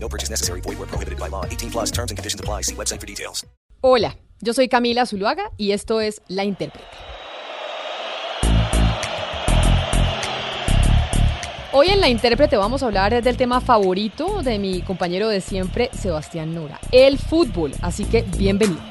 No purchase necessary. Void where prohibited by law. 18 plus terms and conditions apply. See website for details. Hola, yo soy Camila Zuluaga y esto es La Intérprete. Hoy en La Intérprete vamos a hablar del tema favorito de mi compañero de siempre, Sebastián Nora, el fútbol. Así que bienvenidos.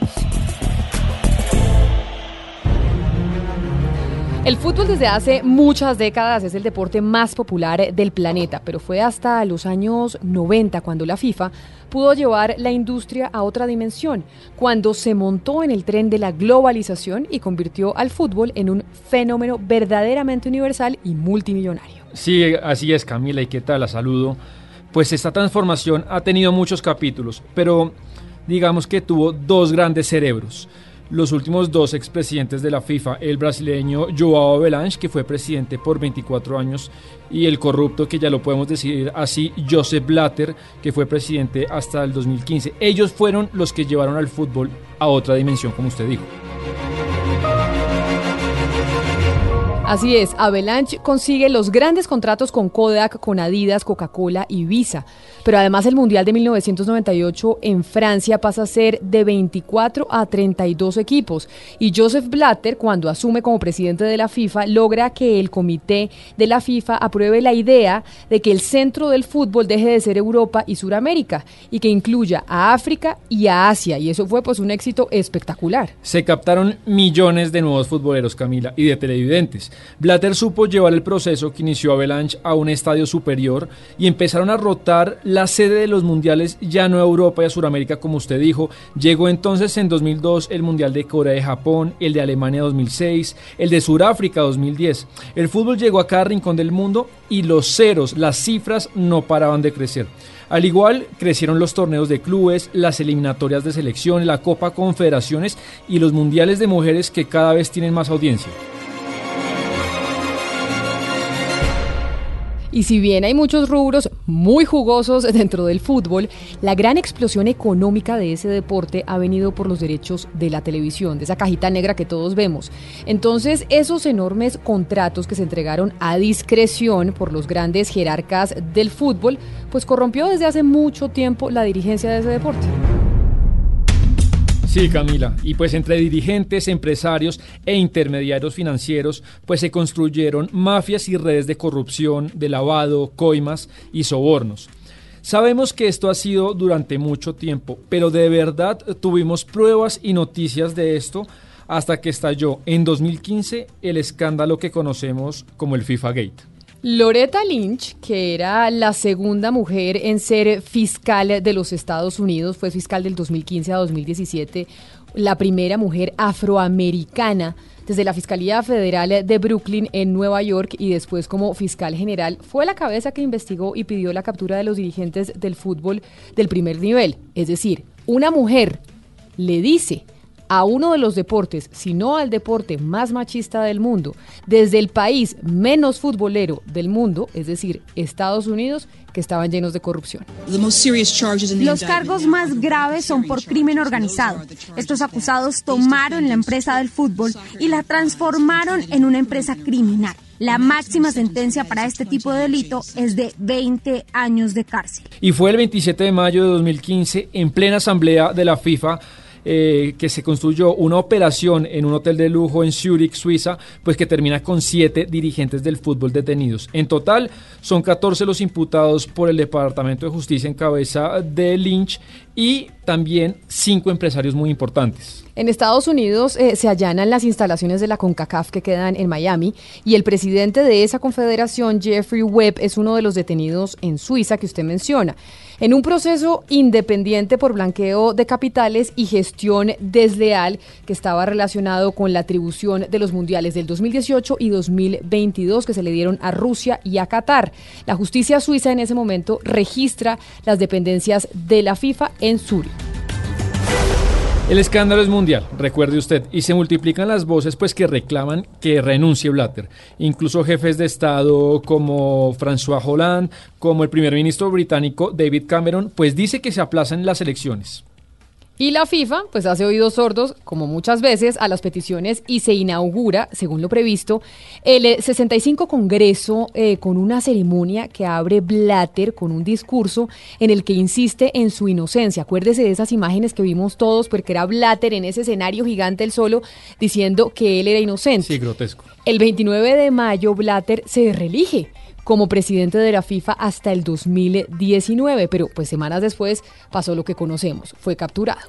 El fútbol desde hace muchas décadas es el deporte más popular del planeta, pero fue hasta los años 90 cuando la FIFA pudo llevar la industria a otra dimensión, cuando se montó en el tren de la globalización y convirtió al fútbol en un fenómeno verdaderamente universal y multimillonario. Sí, así es Camila, ¿y qué tal? La saludo. Pues esta transformación ha tenido muchos capítulos, pero digamos que tuvo dos grandes cerebros los últimos dos expresidentes de la FIFA, el brasileño Joao Belange, que fue presidente por 24 años, y el corrupto, que ya lo podemos decir así, Joseph Blatter, que fue presidente hasta el 2015. Ellos fueron los que llevaron al fútbol a otra dimensión, como usted dijo. Así es, Avalanche consigue los grandes contratos con Kodak, con Adidas, Coca-Cola y Visa. Pero además el Mundial de 1998 en Francia pasa a ser de 24 a 32 equipos. Y Joseph Blatter, cuando asume como presidente de la FIFA, logra que el comité de la FIFA apruebe la idea de que el centro del fútbol deje de ser Europa y Sudamérica y que incluya a África y a Asia. Y eso fue pues un éxito espectacular. Se captaron millones de nuevos futboleros, Camila, y de televidentes. Blatter supo llevar el proceso que inició Avalanche a un estadio superior y empezaron a rotar la sede de los mundiales ya no a Europa y a Sudamérica como usted dijo. Llegó entonces en 2002 el Mundial de Corea y Japón, el de Alemania 2006, el de Sudáfrica 2010. El fútbol llegó a cada rincón del mundo y los ceros, las cifras no paraban de crecer. Al igual, crecieron los torneos de clubes, las eliminatorias de selección, la Copa Confederaciones y los mundiales de mujeres que cada vez tienen más audiencia. Y si bien hay muchos rubros muy jugosos dentro del fútbol, la gran explosión económica de ese deporte ha venido por los derechos de la televisión, de esa cajita negra que todos vemos. Entonces, esos enormes contratos que se entregaron a discreción por los grandes jerarcas del fútbol, pues corrompió desde hace mucho tiempo la dirigencia de ese deporte. Sí, Camila. Y pues entre dirigentes, empresarios e intermediarios financieros, pues se construyeron mafias y redes de corrupción, de lavado, coimas y sobornos. Sabemos que esto ha sido durante mucho tiempo, pero de verdad tuvimos pruebas y noticias de esto hasta que estalló en 2015 el escándalo que conocemos como el FIFA Gate. Loretta Lynch, que era la segunda mujer en ser fiscal de los Estados Unidos, fue fiscal del 2015 a 2017, la primera mujer afroamericana desde la Fiscalía Federal de Brooklyn en Nueva York y después como fiscal general, fue la cabeza que investigó y pidió la captura de los dirigentes del fútbol del primer nivel. Es decir, una mujer le dice a uno de los deportes, sino al deporte más machista del mundo, desde el país menos futbolero del mundo, es decir, Estados Unidos, que estaban llenos de corrupción. Los cargos más graves son por crimen organizado. Estos acusados tomaron la empresa del fútbol y la transformaron en una empresa criminal. La máxima sentencia para este tipo de delito es de 20 años de cárcel. Y fue el 27 de mayo de 2015, en plena asamblea de la FIFA, eh, que se construyó una operación en un hotel de lujo en Zurich, Suiza, pues que termina con siete dirigentes del fútbol detenidos. En total, son 14 los imputados por el Departamento de Justicia en cabeza de Lynch y también cinco empresarios muy importantes. En Estados Unidos eh, se allanan las instalaciones de la CONCACAF que quedan en Miami y el presidente de esa confederación, Jeffrey Webb, es uno de los detenidos en Suiza que usted menciona. En un proceso independiente por blanqueo de capitales y gestión desleal que estaba relacionado con la atribución de los mundiales del 2018 y 2022 que se le dieron a Rusia y a Qatar. La justicia suiza en ese momento registra las dependencias de la FIFA en Zurich. El escándalo es mundial, recuerde usted, y se multiplican las voces pues que reclaman que renuncie Blatter. Incluso jefes de Estado como François Hollande, como el primer ministro británico David Cameron, pues dice que se aplazan las elecciones. Y la FIFA, pues hace oídos sordos, como muchas veces, a las peticiones y se inaugura, según lo previsto, el 65 eh, Congreso eh, con una ceremonia que abre Blatter con un discurso en el que insiste en su inocencia. Acuérdese de esas imágenes que vimos todos, porque era Blatter en ese escenario gigante el solo diciendo que él era inocente. Sí, grotesco. El 29 de mayo, Blatter se reelige como presidente de la FIFA hasta el 2019, pero pues semanas después pasó lo que conocemos, fue capturado.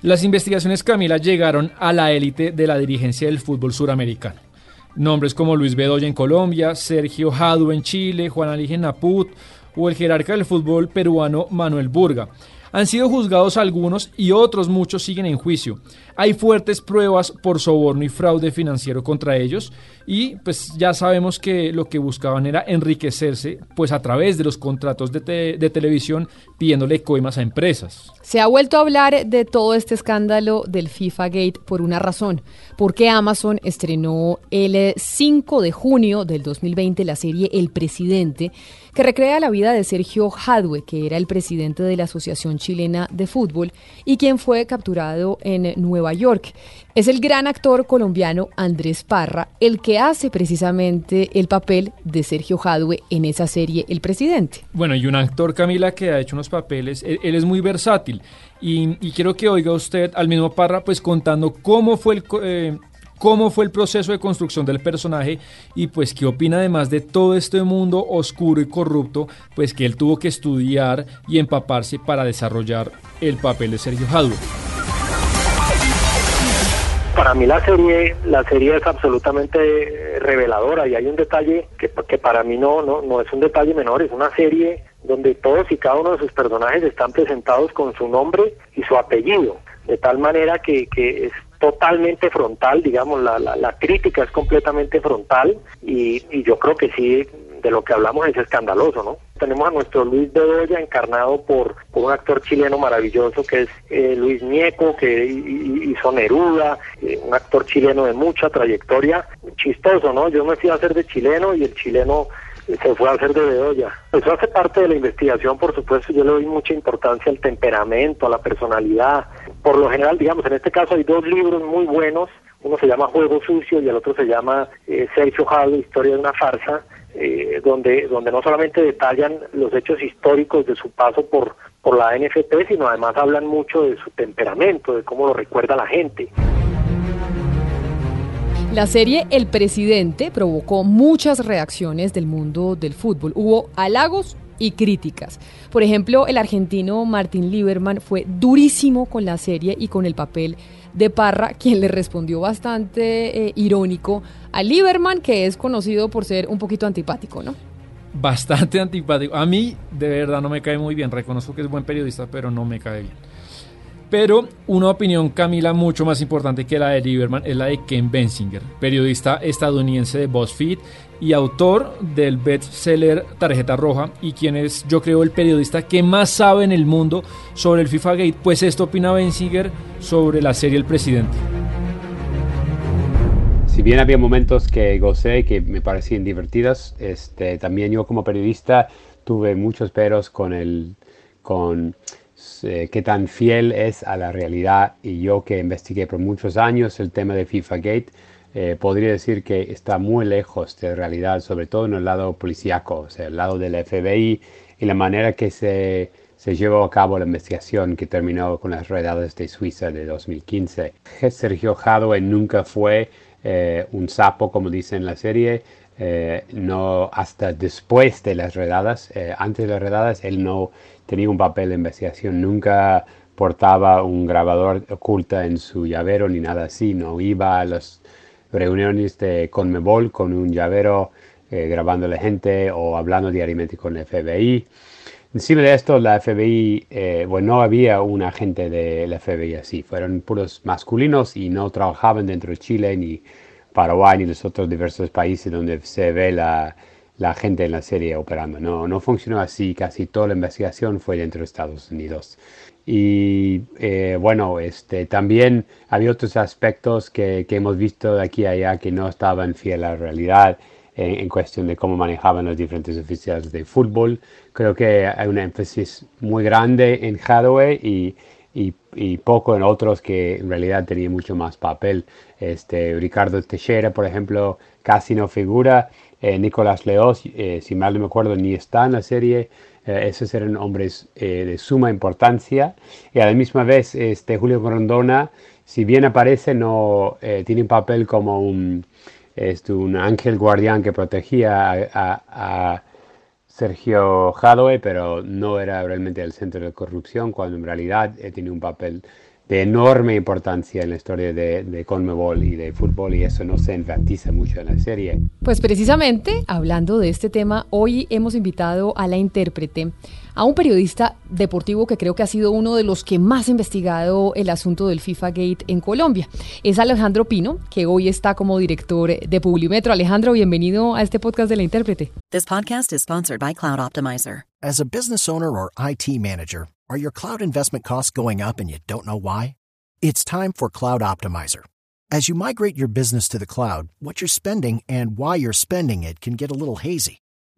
Las investigaciones Camila llegaron a la élite de la dirigencia del fútbol suramericano. Nombres como Luis Bedoya en Colombia, Sergio Jadu en Chile, Juan Aligen Naput o el jerarca del fútbol peruano Manuel Burga. Han sido juzgados algunos y otros muchos siguen en juicio. Hay fuertes pruebas por soborno y fraude financiero contra ellos y pues ya sabemos que lo que buscaban era enriquecerse pues a través de los contratos de, de televisión pidiéndole coimas a empresas. Se ha vuelto a hablar de todo este escándalo del FIFA Gate por una razón, porque Amazon estrenó el 5 de junio del 2020 la serie El Presidente, que recrea la vida de Sergio Jadwe, que era el presidente de la Asociación Chilena de Fútbol y quien fue capturado en Nueva York. Es el gran actor colombiano Andrés Parra el que hace precisamente el papel de Sergio Jadwe en esa serie El Presidente. Bueno, y un actor, Camila, que ha hecho unos papeles, él, es muy versátil. Y, quiero que oiga usted al mismo Parra, pues contando cómo fue el... Eh, cómo fue el proceso de construcción del personaje y pues qué opina además de todo este mundo oscuro y corrupto, pues que él tuvo que estudiar y empaparse para desarrollar el papel de Sergio Jadwe para mí la serie la serie es absolutamente reveladora y hay un detalle que, que para mí no, no no es un detalle menor es una serie donde todos y cada uno de sus personajes están presentados con su nombre y su apellido de tal manera que, que es totalmente frontal digamos la, la, crítica es completamente frontal y, y yo creo que sí de lo que hablamos es escandaloso, ¿no? Tenemos a nuestro Luis Bedoya encarnado por, un actor chileno maravilloso que es eh, Luis Nieco, que hizo Neruda, eh, un actor chileno de mucha trayectoria, chistoso, ¿no? Yo me fui a hacer de chileno y el chileno se fue a hacer de Bedoya. Eso hace parte de la investigación, por supuesto, yo le doy mucha importancia al temperamento, a la personalidad. Por lo general, digamos, en este caso hay dos libros muy buenos, uno se llama Juego Sucio y el otro se llama eh, Sergio Jado, Historia de una farsa, eh, donde, donde no solamente detallan los hechos históricos de su paso por, por la NFP, sino además hablan mucho de su temperamento, de cómo lo recuerda la gente. La serie El Presidente provocó muchas reacciones del mundo del fútbol. Hubo halagos y críticas. Por ejemplo, el argentino Martín Lieberman fue durísimo con la serie y con el papel de Parra, quien le respondió bastante eh, irónico a Lieberman, que es conocido por ser un poquito antipático, ¿no? Bastante antipático. A mí, de verdad, no me cae muy bien. Reconozco que es buen periodista, pero no me cae bien. Pero una opinión, Camila, mucho más importante que la de Lieberman es la de Ken Bensinger, periodista estadounidense de BuzzFeed y autor del bestseller Tarjeta Roja y quien es, yo creo, el periodista que más sabe en el mundo sobre el FIFA Gate. Pues esto opina Bensinger sobre la serie El Presidente. Si bien había momentos que gocé que me parecían divertidos, este, también yo como periodista tuve muchos peros con el con eh, qué tan fiel es a la realidad y yo que investigué por muchos años el tema de FIFA Gate eh, podría decir que está muy lejos de realidad, sobre todo en el lado policíaco, o sea, el lado del FBI y la manera que se, se llevó a cabo la investigación que terminó con las redadas de Suiza de 2015. Sergio Jadwe nunca fue eh, un sapo, como dice en la serie, eh, no hasta después de las redadas, antes de las redadas, él no tenía un papel de investigación, nunca portaba un grabador oculta en su llavero ni nada así, no iba a los reuniones de Conmebol con un llavero eh, grabando a la gente o hablando diariamente con el FBI. Encima de esto, la FBI, eh, bueno, no había un agente de la FBI así, fueron puros masculinos y no trabajaban dentro de Chile ni Paraguay ni los otros diversos países donde se ve la, la gente en la serie operando. No, no funcionó así, casi toda la investigación fue dentro de Estados Unidos. Y eh, bueno, este, también había otros aspectos que, que, hemos visto de aquí a allá que no estaban fiel a la realidad en, cuestión de cómo manejaban los diferentes oficiales de fútbol. Creo que hay un énfasis muy grande en Hathaway y, y, y, poco en otros que en realidad tenían mucho más papel. Este, Ricardo Teixeira, por ejemplo, casi no figura. Eh, Nicolás Leos, eh, si mal no me acuerdo, ni está en la serie. Eh, esos eran hombres eh, de suma importancia. Y a la misma vez, este, Julio Grondona, si bien aparece, no tiene un papel como un, este, un ángel guardián que protegía a, a Sergio Hadwe, pero no era realmente el centro de corrupción, cuando en realidad tiene un papel de enorme importancia en la historia de, de Conmebol y de fútbol y eso no se enfatiza mucho en la serie. Pues precisamente, hablando de este tema, hoy hemos invitado a la intérprete, a un periodista deportivo que creo que ha sido uno de los que más ha investigado el asunto del FIFA Gate en Colombia. Es Alejandro Pino, que hoy está como director de Publimetro. Alejandro, bienvenido a este podcast de la intérprete. This podcast is sponsored by Cloud Optimizer. As a business owner or IT manager, Are your cloud investment costs going up and you don't know why? It's time for Cloud Optimizer. As you migrate your business to the cloud, what you're spending and why you're spending it can get a little hazy.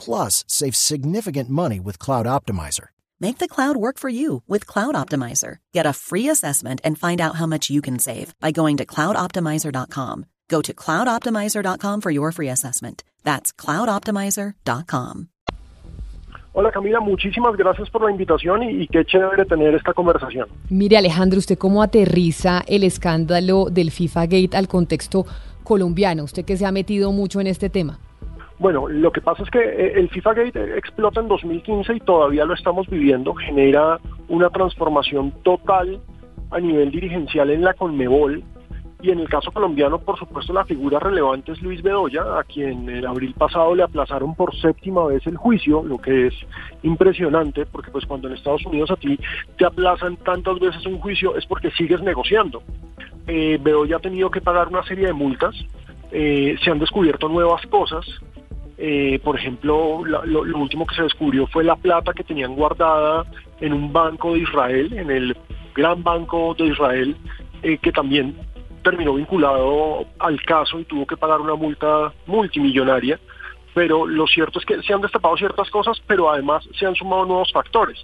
plus save significant money with Cloud Optimizer. Make the cloud work for you with Cloud Optimizer. Get a free assessment and find out how much you can save by going to cloudoptimizer.com. Go to cloudoptimizer.com for your free assessment. That's cloudoptimizer.com. Hola Camila, muchísimas gracias por la invitación y, y, qué chévere tener esta conversación. Mire Alejandro, ¿usted cómo aterriza el escándalo del FIFA Gate al contexto colombiano? Usted que se ha metido mucho en este tema. Bueno, lo que pasa es que eh, el FIFA Gate explota en 2015 y todavía lo estamos viviendo, genera una transformación total a nivel dirigencial en la Conmebol y en el caso colombiano, por supuesto, la figura relevante es Luis Bedoya, a quien en abril pasado le aplazaron por séptima vez el juicio, lo que es impresionante, porque pues cuando en Estados Unidos a ti te aplazan tantas veces un juicio es porque sigues negociando. Eh, Bedoya ha tenido que pagar una serie de multas, eh, se han descubierto nuevas cosas, eh, por ejemplo, la, lo, último que se descubrió fue la plata que tenían guardada en un banco de Israel, en el gran banco de Israel, eh, que también terminó vinculado al caso y tuvo que pagar una multa multimillonaria, pero lo cierto es que se han destapado ciertas cosas, pero además se han sumado nuevos factores.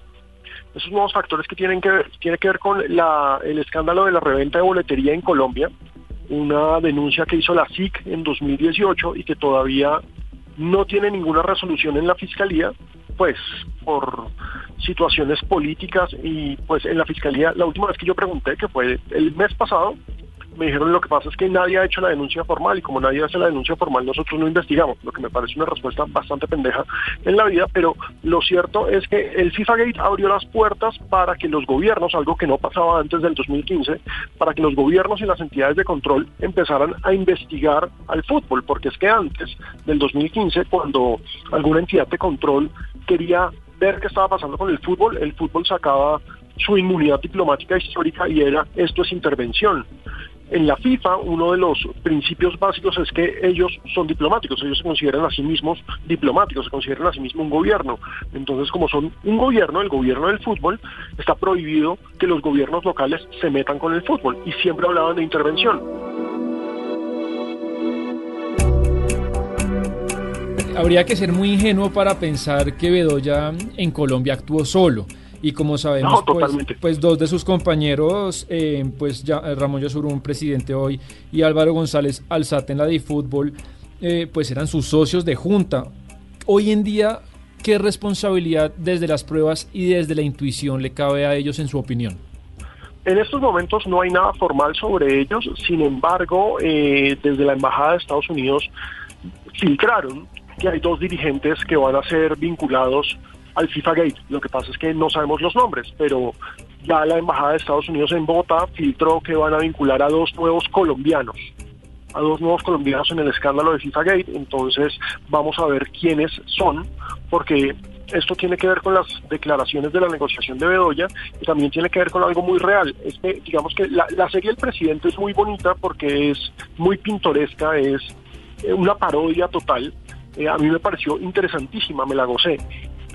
Esos nuevos factores que tienen que ver, tiene que ver con la, el escándalo de la reventa de boletería en Colombia, una denuncia que hizo la SIC en 2018 y que todavía no tiene ninguna resolución en la fiscalía, pues por situaciones políticas y pues en la fiscalía, la última vez que yo pregunté, que fue el mes pasado, me dijeron lo que pasa es que nadie ha hecho la denuncia formal y como nadie hace la denuncia formal nosotros no investigamos, lo que me parece una respuesta bastante pendeja en la vida, pero lo cierto es que el FIFA Gate abrió las puertas para que los gobiernos, algo que no pasaba antes del 2015, para que los gobiernos y las entidades de control empezaran a investigar al fútbol, porque es que antes del 2015, cuando alguna entidad de control quería ver qué estaba pasando con el fútbol, el fútbol sacaba su inmunidad diplomática histórica y era esto es intervención. En la FIFA, uno de los principios básicos es que ellos son diplomáticos, ellos se consideran a sí mismos diplomáticos, se consideran a sí mismos un gobierno. Entonces, como son un gobierno, el gobierno del fútbol, está prohibido que los gobiernos locales se metan con el fútbol y siempre hablaban de intervención. Habría que ser muy ingenuo para pensar que Bedoya en Colombia actuó solo y como sabemos, no, pues, pues, dos de sus compañeros, eh, pues ya, Ramón Yosurún, presidente hoy, y Álvaro González Alzate en la de fútbol, eh, pues eran sus socios de junta. Hoy en día, ¿qué responsabilidad desde las pruebas y desde la intuición le cabe a ellos en su opinión? En estos momentos no hay nada formal sobre ellos, sin embargo, eh, desde la Embajada de Estados Unidos filtraron que hay dos dirigentes que van a ser vinculados al FIFA Gate. Lo que pasa es que no sabemos los nombres, pero ya la Embajada de Estados Unidos en Bogotá filtró que van a vincular a dos nuevos colombianos a dos nuevos colombianos en el escándalo de FIFA Gate, entonces vamos a ver quiénes son, porque esto tiene que ver con las declaraciones de la negociación de Bedoya y también tiene que ver con algo muy real. Es digamos que la, serie del presidente es muy bonita porque es muy pintoresca, es eh, una parodia total. Eh, a mí me pareció interesantísima, me la gocé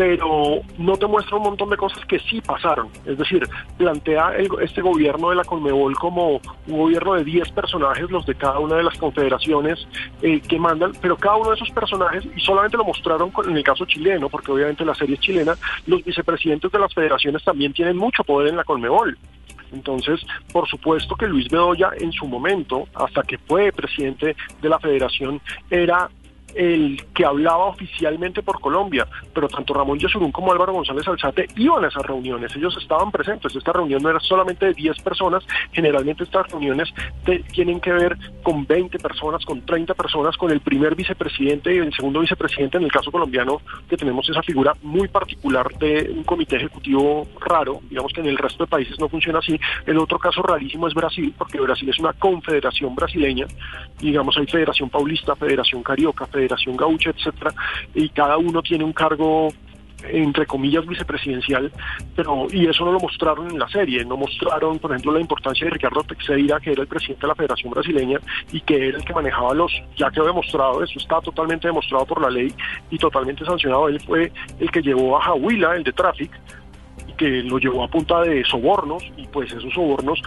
pero no te muestra un montón de cosas que sí pasaron. Es decir, plantea este gobierno de la Conmebol como un gobierno de 10 personajes, los de cada una de las confederaciones eh, que mandan, pero cada uno de esos personajes, y solamente lo mostraron en el caso chileno, porque obviamente la serie es chilena, los vicepresidentes de las federaciones también tienen mucho poder en la Conmebol. Entonces, por supuesto que Luis Bedoya en su momento, hasta que fue presidente de la federación, era el que hablaba oficialmente por Colombia, pero tanto Ramón Yesurún como Álvaro González Alzate iban a esas reuniones, ellos estaban presentes, esta reunión no era solamente de 10 personas, generalmente estas reuniones tienen que ver con 20 personas, con 30 personas, con el primer vicepresidente y el segundo vicepresidente, en el caso colombiano que tenemos esa figura muy particular de un comité ejecutivo raro, digamos que en el resto de países no funciona así, el otro caso rarísimo es Brasil, porque Brasil es una confederación brasileña, digamos hay Federación Paulista, Federación Carioca, Federación Gaucha, etcétera, y cada uno tiene un cargo entre comillas vicepresidencial, pero y eso no lo mostraron en la serie, no mostraron, por ejemplo, la importancia de Ricardo Teixeira, que era el presidente de la Federación Brasileña y que era el que manejaba los, ya quedó demostrado, eso está totalmente demostrado por la ley y totalmente sancionado, él fue el que llevó a Jahuila, el de Traffic, y que lo llevó a punta de sobornos y pues esos sobornos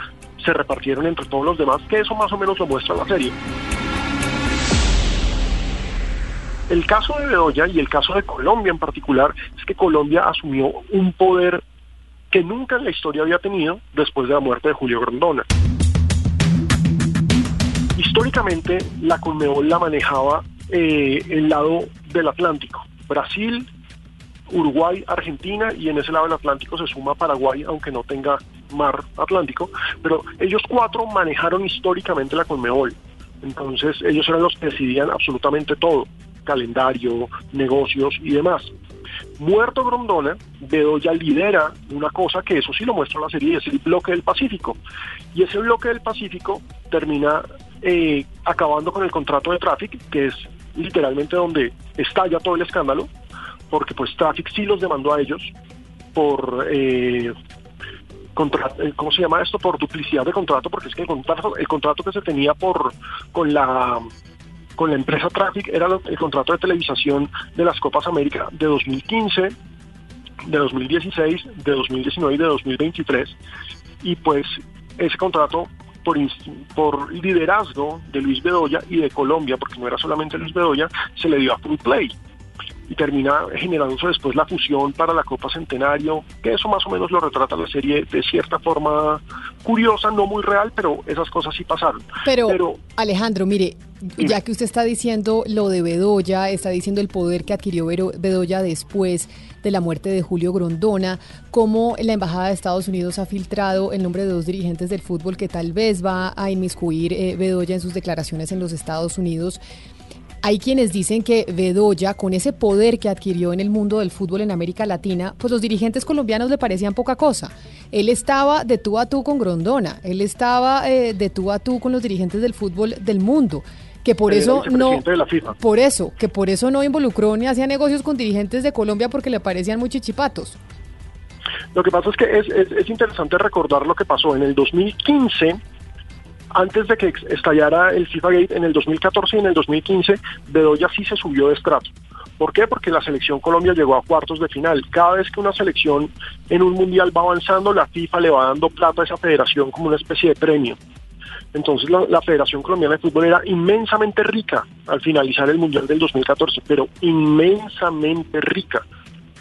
se repartieron entre todos los demás, que eso más o menos lo muestra la serie. El caso de Bedoya y el caso de Colombia en particular es que Colombia asumió un poder que nunca en la historia había tenido después de la muerte de Julio Grondona. Históricamente, la Conmebol la manejaba eh, el lado del Atlántico. Brasil, Uruguay, Argentina y en ese lado del Atlántico se suma Paraguay, aunque no tenga mar Atlántico, pero ellos cuatro manejaron históricamente la Conmebol. Entonces ellos eran los que decidían absolutamente todo calendario, negocios y demás. Muerto Grondona, Bedoya lidera una cosa que eso sí lo muestra la serie, es el bloque del Pacífico. Y ese bloque del Pacífico termina eh, acabando con el contrato de Traffic, que es literalmente donde estalla todo el escándalo, porque pues Traffic sí los demandó a ellos por... Eh, eh, ¿cómo se llama esto? Por duplicidad de contrato, porque es que el contrato, el contrato que se tenía por con la con la empresa Traffic era el contrato de televisación de las Copas América de 2015, de 2016, de 2019 y de 2023. Y pues ese contrato por, por liderazgo de Luis Bedoya y de Colombia, porque no era solamente Luis Bedoya, se le dio a Full Play y termina generándose después la fusión para la Copa Centenario, que eso más o menos lo retrata la serie de cierta forma curiosa, no muy real, pero esas cosas sí pasaron. Pero, Alejandro, mire, ya que usted está diciendo lo de Bedoya, está diciendo el poder que adquirió Bedoya después de la muerte de Julio Grondona, cómo la Embajada de Estados Unidos ha filtrado el nombre de dos dirigentes del fútbol que tal vez va a inmiscuir eh, Bedoya en sus declaraciones en los Estados Unidos. Hay quienes dicen que Bedoya, con ese poder que adquirió en el mundo del fútbol en América Latina, pues los dirigentes colombianos le parecían poca cosa. Él estaba de tú a tú con Grondona, él estaba eh, de tú a tú con los dirigentes del fútbol del mundo que por eso no por eso que por eso no involucró ni hacía negocios con dirigentes de Colombia porque le parecían muy chichipatos. Lo que pasa es que es, es, es interesante recordar lo que pasó en el 2015 antes de que estallara el FIFA Gate en el 2014 y en el 2015, Bedoya sí se subió de estrato. ¿Por qué? Porque la selección Colombia llegó a cuartos de final. Cada vez que una selección en un mundial va avanzando, la FIFA le va dando plata a esa federación como una especie de premio. Entonces la, la, Federación Colombiana de Fútbol era inmensamente rica al finalizar el Mundial del 2014, pero inmensamente rica.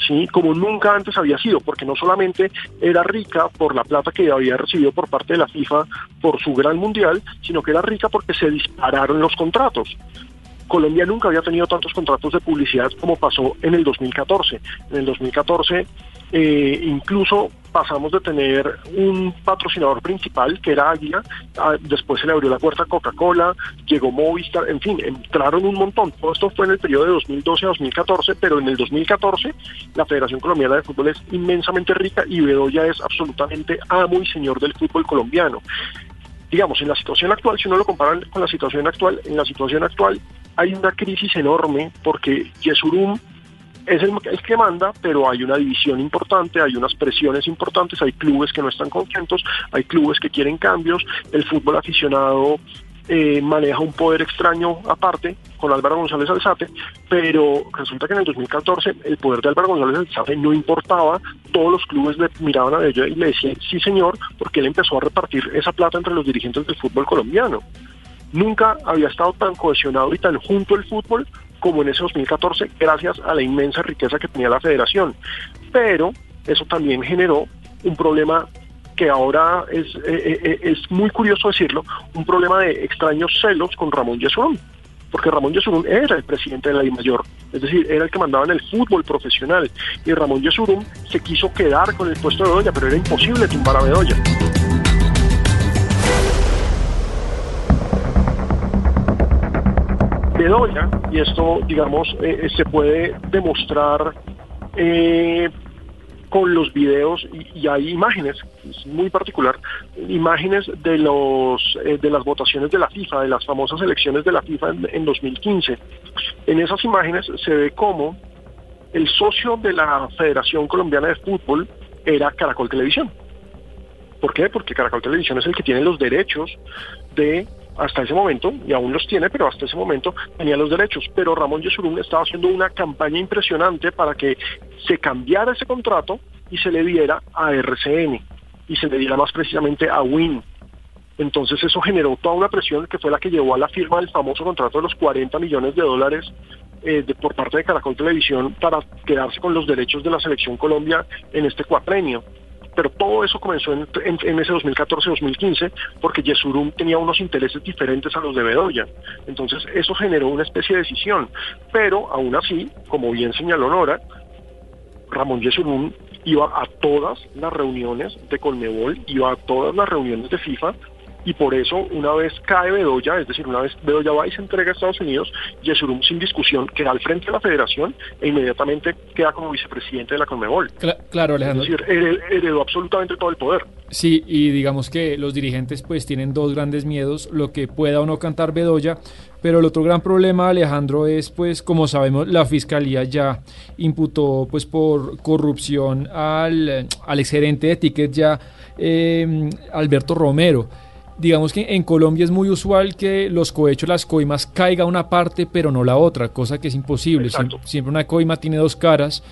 ¿Sí? como nunca antes había sido, porque no solamente era rica por la plata que había recibido por parte de la FIFA por su gran mundial, sino que era rica porque se dispararon los contratos. Colombia nunca había tenido tantos contratos de publicidad como pasó en el 2014. En el 2014 eh, incluso pasamos de tener un patrocinador principal que era Águila, después se le abrió la puerta a Coca-Cola, llegó Movistar, en fin, entraron un montón. Todo esto fue en el periodo de 2012 a 2014, pero en el 2014 la Federación Colombiana de Fútbol es inmensamente rica y Bedoya es absolutamente amo y señor del fútbol colombiano. Digamos, en la situación actual, si uno lo compara con la situación actual, en la situación actual hay una crisis enorme porque Yesurum es el, que manda, pero hay una división importante, hay unas presiones importantes, hay clubes que no están contentos, hay clubes que quieren cambios, el fútbol aficionado eh, maneja un poder extraño aparte con Álvaro González Alzate, pero resulta que en el 2014 el poder de Álvaro González Alzate no importaba, todos los clubes le miraban a ella y le decían sí señor, porque él empezó a repartir esa plata entre los dirigentes del fútbol colombiano. Nunca había estado tan cohesionado y tan junto el fútbol como en ese 2014, gracias a la inmensa riqueza que tenía la federación. Pero eso también generó un problema que ahora es, eh, eh, eh, es muy curioso decirlo, un problema de extraños celos con Ramón Yesurún, porque Ramón Yesurún era el presidente de la mayor, es decir, era el que mandaba en el fútbol profesional, y Ramón Yesurún se quiso quedar con el puesto de Bedoya, pero era imposible tumbar a Bedoya. Y esto, digamos, eh, eh, se puede demostrar eh, con los videos y, hay imágenes, es muy particular, imágenes de los de las votaciones de la FIFA, de las famosas elecciones de la FIFA en, en 2015. En esas imágenes se ve cómo el socio de la Federación Colombiana de Fútbol era Caracol Televisión. ¿Por qué? Porque Caracol Televisión es el que tiene los derechos de hasta ese momento, y aún los tiene, pero hasta ese momento tenía los derechos. Pero Ramón Yesurún estaba haciendo una campaña impresionante para que se cambiara ese contrato y se le diera a RCN y se le diera más precisamente a WIN. Entonces eso generó toda una presión que fue la que llevó a la firma del famoso contrato de los 40 millones de dólares eh, por parte de Caracol Televisión para quedarse con los derechos de la selección Colombia en este cuatrenio pero todo eso comenzó en, ese 2014-2015 porque Yesurum tenía unos intereses diferentes a los de Bedoya. Entonces eso generó una especie de decisión, pero aún así, como bien señaló Nora, Ramón Yesurum iba a todas las reuniones de Colmebol, iba a todas las reuniones de FIFA y por eso una vez cae Bedoya, es decir, una vez Bedoya va y se entrega a Estados Unidos, Yesurum sin discusión queda al frente de la federación e inmediatamente queda como vicepresidente de la Conmebol. claro, Alejandro. Es decir, heredó absolutamente todo el poder. Sí, y digamos que los dirigentes pues tienen dos grandes miedos, lo que pueda o no cantar Bedoya, pero el otro gran problema, Alejandro, es pues como sabemos la fiscalía ya imputó pues por corrupción al, al exgerente de Ticket ya eh, Alberto Romero digamos que en Colombia es muy usual que los cohechos, las coimas, caiga una parte pero no la otra, cosa que es imposible. Siempre, una coima tiene dos caras.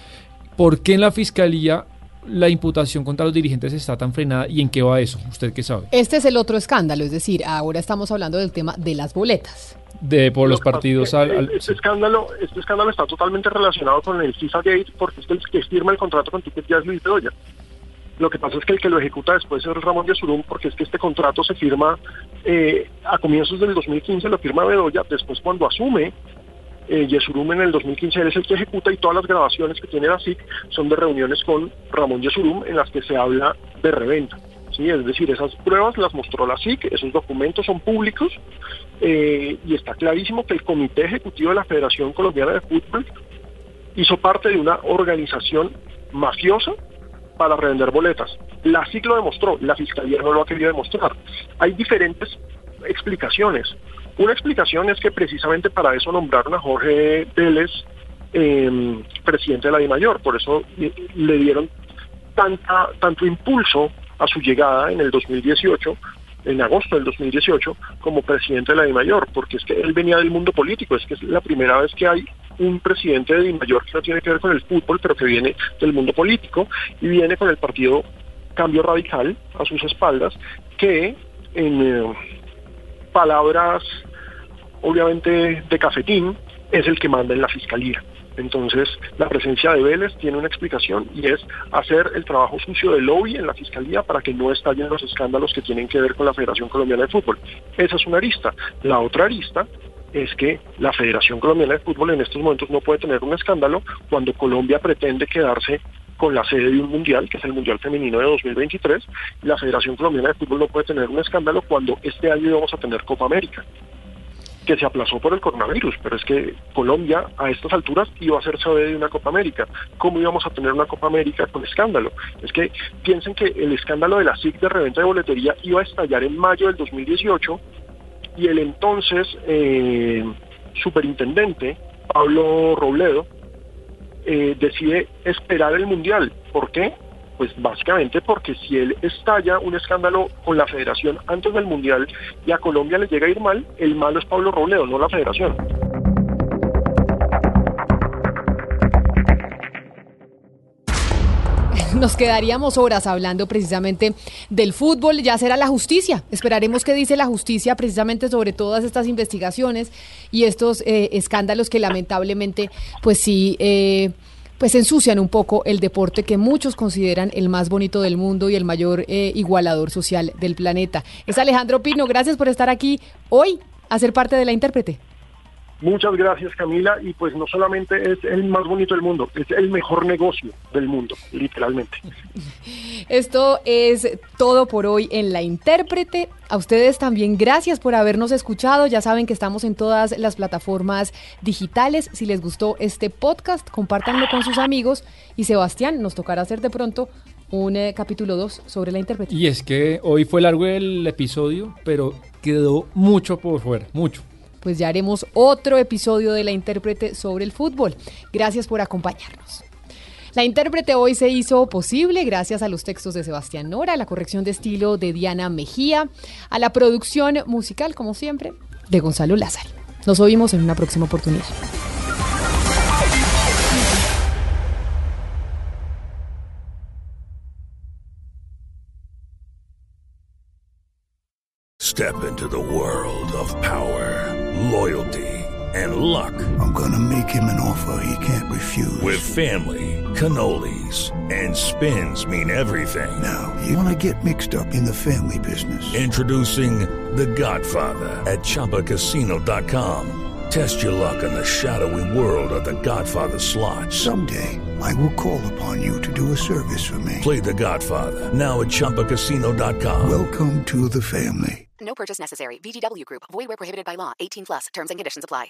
¿Por qué en la fiscalía la imputación contra los dirigentes está tan frenada y en qué va eso? ¿Usted qué sabe? Este es el otro escándalo, es decir, ahora estamos hablando del tema de las boletas. De por los partidos al, Este escándalo, este escándalo está totalmente relacionado con el FIFA Gate porque es el que firma el contrato con Ticket ya es Luis Bedoya. Lo que pasa es que el que lo ejecuta después es Ramón Yesurum, porque es que este contrato se firma eh, a comienzos del 2015, lo firma Bedoya, después cuando asume eh, Yesurum en el 2015, él es el que ejecuta y todas las grabaciones que tiene la SIC son de reuniones con Ramón Yesurum en las que se habla de reventa. ¿sí? Es decir, esas pruebas las mostró la SIC, esos documentos son públicos eh, y está clarísimo que el Comité Ejecutivo de la Federación Colombiana de Fútbol hizo parte de una organización mafiosa para revender boletas. La SIC lo demostró, la Fiscalía no lo ha querido demostrar. Hay diferentes explicaciones. Una explicación es que precisamente para eso nombraron a Jorge Vélez em, presidente de la DIMAYOR, por eso le dieron tanta, tanto impulso a su llegada en el 2018 en agosto del 2018 como presidente de la DIMAYOR, porque es que él venía del mundo político, es que es la primera vez que hay un presidente de DIMAYOR que no tiene que ver con el fútbol, pero que viene del mundo político y viene con el partido Cambio Radical a sus espaldas, que en eh, palabras obviamente de cafetín es el que manda en la fiscalía. Entonces, la presencia de Vélez tiene una explicación y es hacer el trabajo sucio de lobby en la fiscalía para que no estallen los escándalos que tienen que ver con la Federación Colombiana de Fútbol. Esa es una arista. La otra arista es que la Federación Colombiana de Fútbol en estos momentos no puede tener un escándalo cuando Colombia pretende quedarse con la sede de un mundial, que es el Mundial Femenino de 2023. La Federación Colombiana de Fútbol no puede tener un escándalo cuando este año íbamos a tener Copa América que se aplazó por el coronavirus, pero es que Colombia a estas alturas iba a ser sede de una Copa América. ¿Cómo íbamos a tener una Copa América con escándalo? Es que piensen que el escándalo de la SIC de reventa de boletería iba a estallar en mayo del 2018 y el entonces eh, superintendente, Pablo Robledo, eh, decide esperar el Mundial. ¿Por qué? Pues básicamente porque si él estalla un escándalo con la federación antes del Mundial y a Colombia le llega a ir mal, el malo es Pablo Robledo, no la federación. Nos quedaríamos horas hablando precisamente del fútbol, ya será la justicia. Esperaremos qué dice la justicia precisamente sobre todas estas investigaciones y estos eh, escándalos que lamentablemente, pues sí, eh, pues ensucian un poco el deporte que muchos consideran el más bonito del mundo y el mayor eh, igualador social del planeta. Es Alejandro Pino, gracias por estar aquí hoy a ser parte de la intérprete. Muchas gracias Camila y pues no solamente es el más bonito del mundo, es el mejor negocio del mundo, literalmente. Esto es todo por hoy en La Intérprete. A ustedes también gracias por habernos escuchado. Ya saben que estamos en todas las plataformas digitales. Si les gustó este podcast, compártanlo con sus amigos. Y Sebastián, nos tocará hacer de pronto un eh, capítulo 2 sobre La Intérprete. Y es que hoy fue largo el episodio, pero quedó mucho por fuera, mucho pues ya haremos otro episodio de La Intérprete sobre el fútbol. Gracias por acompañarnos. La intérprete hoy se hizo posible gracias a los textos de Sebastián Nora, a la corrección de estilo de Diana Mejía, a la producción musical, como siempre, de Gonzalo Lázaro. Nos oímos en una próxima oportunidad. Family, cannolis, and spins mean everything. Now, you wanna get mixed up in the family business. Introducing The Godfather at Choppacasino.com. Test your luck in the shadowy world of The Godfather slot. Someday, I will call upon you to do a service for me. Play The Godfather, now at Choppacasino.com. Welcome to the family. No purchase necessary. VGW Group. Void where prohibited by law. 18 plus. Terms and conditions apply.